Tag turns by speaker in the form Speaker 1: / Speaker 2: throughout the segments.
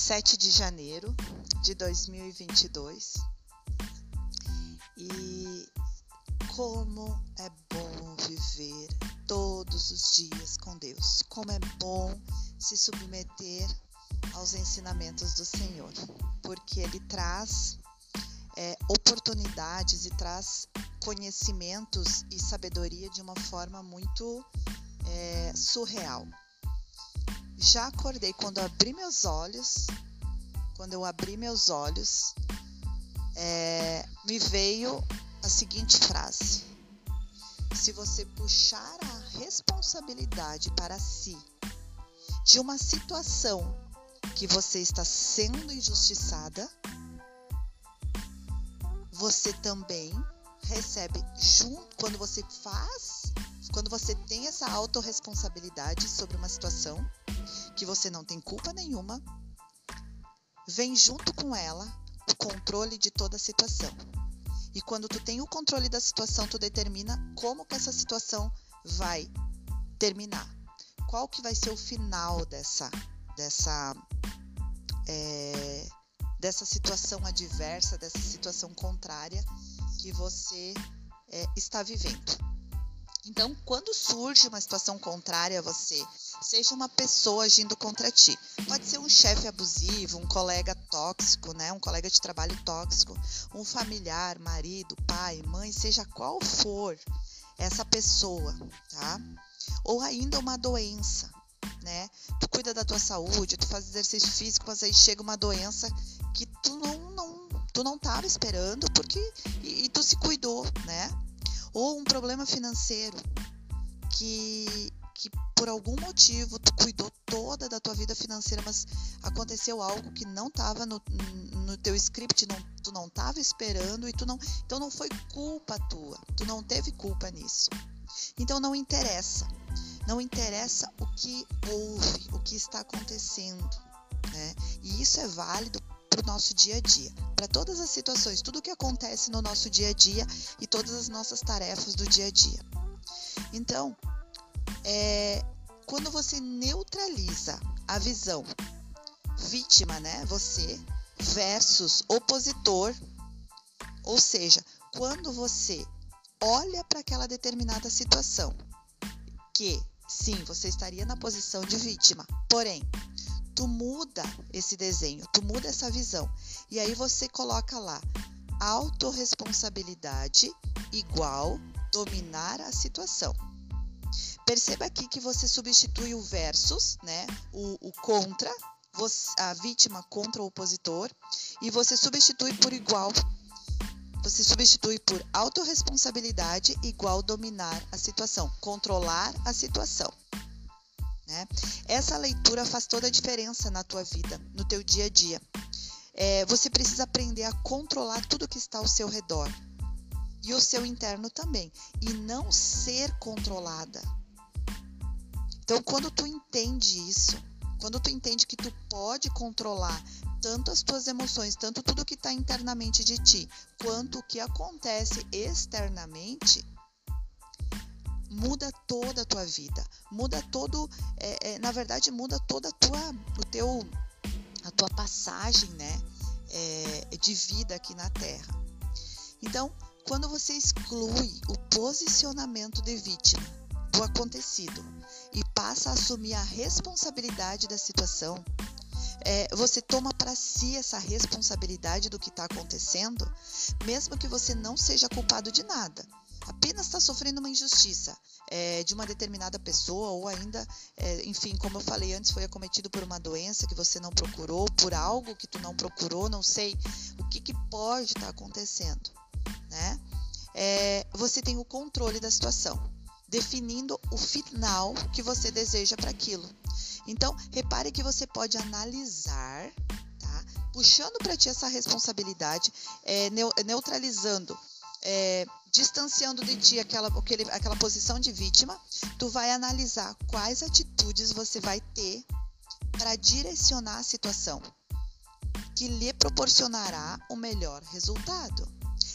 Speaker 1: 7 de janeiro de 2022 e como é bom viver todos os dias com Deus, como é bom se submeter aos ensinamentos do Senhor, porque Ele traz é, oportunidades e traz conhecimentos e sabedoria de uma forma muito é, surreal. Já acordei quando abri meus olhos, quando eu abri meus olhos, é, me veio a seguinte frase: se você puxar a responsabilidade para si de uma situação que você está sendo injustiçada, você também recebe junto quando você faz, quando você tem essa autorresponsabilidade sobre uma situação que você não tem culpa nenhuma, vem junto com ela o controle de toda a situação. E quando tu tem o controle da situação, tu determina como que essa situação vai terminar. Qual que vai ser o final dessa dessa é, dessa situação adversa, dessa situação contrária que você é, está vivendo. Então, quando surge uma situação contrária a você, seja uma pessoa agindo contra ti, pode ser um chefe abusivo, um colega tóxico, né, um colega de trabalho tóxico, um familiar, marido, pai, mãe, seja qual for essa pessoa, tá? Ou ainda uma doença, né? Tu cuida da tua saúde, tu faz exercício físico, mas aí chega uma doença que tu não, não tu não estava esperando porque e, e, tu se cuidou, né? Ou um problema financeiro que que por algum motivo tu cuidou toda da tua vida financeira, mas aconteceu algo que não estava no, no teu script, não, tu não estava esperando e tu não, então não foi culpa tua, tu não teve culpa nisso. Então não interessa, não interessa o que houve, o que está acontecendo, né? E isso é válido para o nosso dia a dia, para todas as situações, tudo o que acontece no nosso dia a dia e todas as nossas tarefas do dia a dia. Então, é, quando você neutraliza a visão vítima, né, você versus opositor, ou seja, quando você olha para aquela determinada situação que sim, você estaria na posição de vítima, porém tu muda esse desenho, tu muda essa visão. E aí você coloca lá autorresponsabilidade igual dominar a situação. Perceba aqui que você substitui o versus, né? O, o contra, você, a vítima contra o opositor, e você substitui por igual. Você substitui por autorresponsabilidade igual dominar a situação, controlar a situação. Né? Essa leitura faz toda a diferença na tua vida, no teu dia a dia. É, você precisa aprender a controlar tudo que está ao seu redor e o seu interno também, e não ser controlada. Então, quando tu entende isso, quando tu entende que tu pode controlar tanto as tuas emoções, tanto tudo que está internamente de ti, quanto o que acontece externamente, muda toda a tua vida, muda todo, é, é, na verdade muda toda a tua, o teu, a tua passagem, né, é, de vida aqui na Terra. Então, quando você exclui o posicionamento de vítima do acontecido e passa a assumir a responsabilidade da situação, é, você toma para si essa responsabilidade do que está acontecendo, mesmo que você não seja culpado de nada apenas está sofrendo uma injustiça é, de uma determinada pessoa ou ainda, é, enfim, como eu falei antes, foi acometido por uma doença que você não procurou, por algo que tu não procurou, não sei o que, que pode estar tá acontecendo, né? É, você tem o controle da situação, definindo o final que você deseja para aquilo. Então, repare que você pode analisar, tá? Puxando para ti essa responsabilidade, é, neutralizando é, distanciando de ti aquela, aquele, aquela posição de vítima, tu vai analisar quais atitudes você vai ter para direcionar a situação que lhe proporcionará o melhor resultado.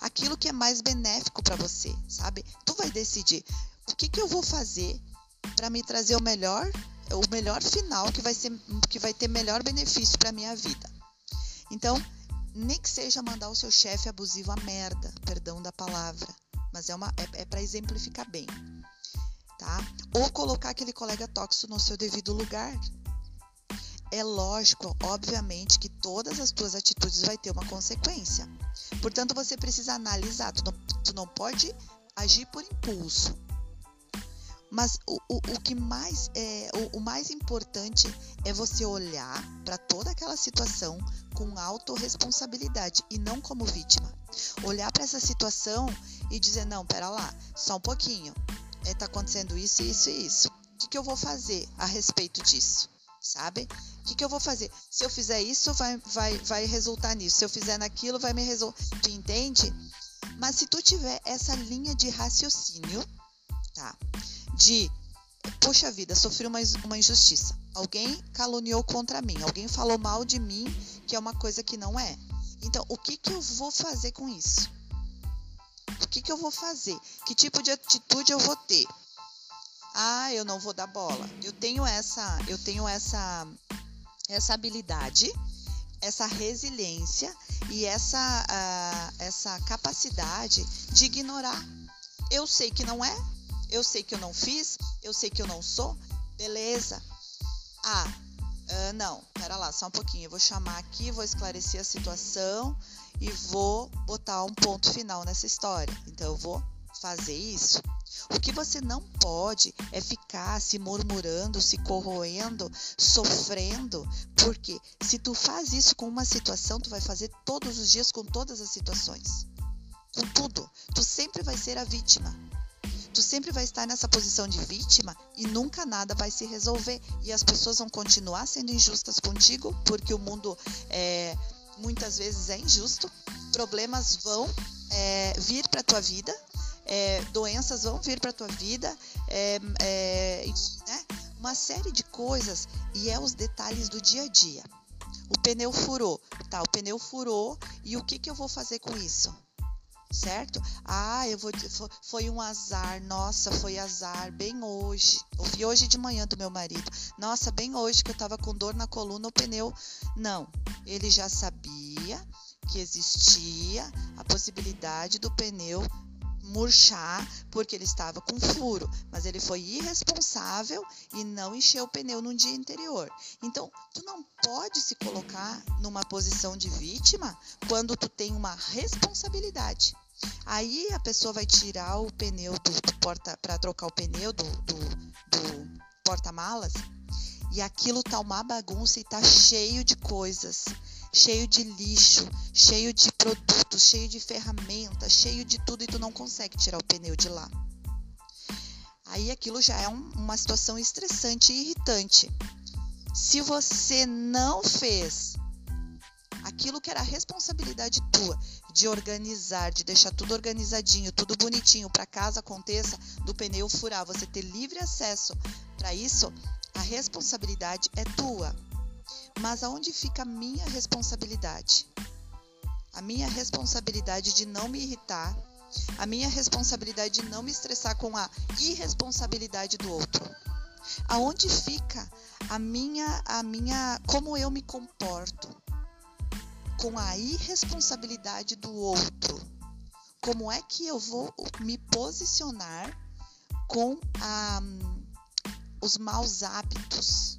Speaker 1: Aquilo que é mais benéfico para você, sabe? Tu vai decidir o que, que eu vou fazer para me trazer o melhor, o melhor final que vai ser que vai ter melhor benefício para minha vida. Então, nem que seja mandar o seu chefe abusivo a merda, perdão da palavra, mas é uma é, é para exemplificar bem, tá? Ou colocar aquele colega tóxico no seu devido lugar. É lógico, obviamente, que todas as tuas atitudes vai ter uma consequência. Portanto, você precisa analisar. Tu não, tu não pode agir por impulso. Mas o, o, o que mais é o, o mais importante é você olhar para toda aquela situação com autorresponsabilidade e não como vítima. Olhar para essa situação e dizer, não, pera lá, só um pouquinho. Está é, acontecendo isso, isso e isso. O que, que eu vou fazer a respeito disso? Sabe? O que, que eu vou fazer? Se eu fizer isso, vai, vai, vai resultar nisso. Se eu fizer naquilo, vai me resolver. Tu entende? Mas se tu tiver essa linha de raciocínio, tá? De, poxa vida, sofri uma, uma injustiça. Alguém caluniou contra mim, alguém falou mal de mim, que é uma coisa que não é. Então, o que, que eu vou fazer com isso? O que, que eu vou fazer? Que tipo de atitude eu vou ter? Ah, eu não vou dar bola. Eu tenho essa, eu tenho essa, essa habilidade essa resiliência e essa, uh, essa capacidade de ignorar. Eu sei que não é, eu sei que eu não fiz, eu sei que eu não sou, beleza. Ah, uh, não, pera lá, só um pouquinho. Eu vou chamar aqui, vou esclarecer a situação e vou botar um ponto final nessa história. Então, eu vou fazer isso. O que você não pode é ficar se murmurando, se corroendo, sofrendo, porque se tu faz isso com uma situação, tu vai fazer todos os dias com todas as situações. Com tudo, tu sempre vai ser a vítima. Tu sempre vai estar nessa posição de vítima e nunca nada vai se resolver. E as pessoas vão continuar sendo injustas contigo, porque o mundo é, muitas vezes é injusto. Problemas vão é, vir para tua vida é, doenças vão vir para tua vida, é, é, né? uma série de coisas e é os detalhes do dia a dia. O pneu furou, tá? O pneu furou e o que que eu vou fazer com isso? Certo? Ah, eu vou. Foi um azar, nossa, foi azar, bem hoje. Ouvi hoje de manhã do meu marido. Nossa, bem hoje que eu tava com dor na coluna, o pneu. Não, ele já sabia que existia a possibilidade do pneu murchar porque ele estava com furo, mas ele foi irresponsável e não encheu o pneu no dia anterior. Então, tu não pode se colocar numa posição de vítima quando tu tem uma responsabilidade. Aí a pessoa vai tirar o pneu do, do porta para trocar o pneu do, do, do porta-malas e aquilo tá uma bagunça e tá cheio de coisas cheio de lixo, cheio de produtos, cheio de ferramentas, cheio de tudo e tu não consegue tirar o pneu de lá. Aí aquilo já é um, uma situação estressante e irritante. Se você não fez aquilo que era responsabilidade tua de organizar, de deixar tudo organizadinho, tudo bonitinho para caso aconteça do pneu furar, você ter livre acesso para isso, a responsabilidade é tua. Mas aonde fica a minha responsabilidade? A minha responsabilidade de não me irritar, a minha responsabilidade de não me estressar com a irresponsabilidade do outro. Aonde fica a minha a minha como eu me comporto com a irresponsabilidade do outro? Como é que eu vou me posicionar com a, os maus hábitos?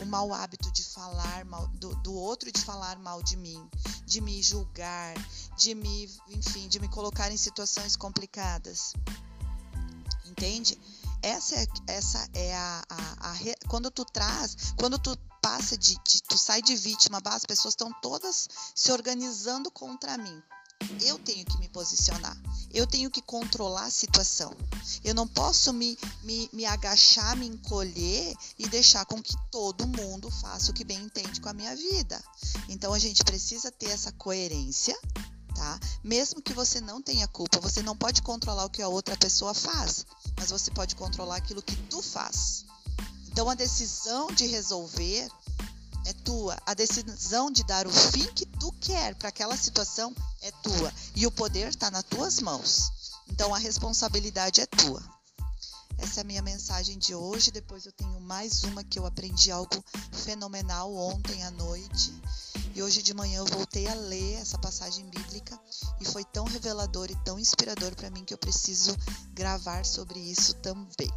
Speaker 1: o mau hábito de falar mal do, do, outro de falar mal de mim, de me julgar, de me, enfim, de me colocar em situações complicadas. Entende? Essa é, essa é a, a, a quando tu traz, quando tu passa de, de tu sai de vítima, as pessoas estão todas se organizando contra mim. Eu tenho que me posicionar. Eu tenho que controlar a situação. Eu não posso me, me, me agachar, me encolher e deixar com que todo mundo faça o que bem entende com a minha vida. Então a gente precisa ter essa coerência, tá? Mesmo que você não tenha culpa, você não pode controlar o que a outra pessoa faz, mas você pode controlar aquilo que tu faz. Então a decisão de resolver é tua. A decisão de dar o fim que tu quer para aquela situação é tua. E o poder está nas tuas mãos. Então a responsabilidade é tua. Essa é a minha mensagem de hoje. Depois eu tenho mais uma que eu aprendi algo fenomenal ontem à noite. E hoje de manhã eu voltei a ler essa passagem bíblica e foi tão revelador e tão inspirador para mim que eu preciso gravar sobre isso também.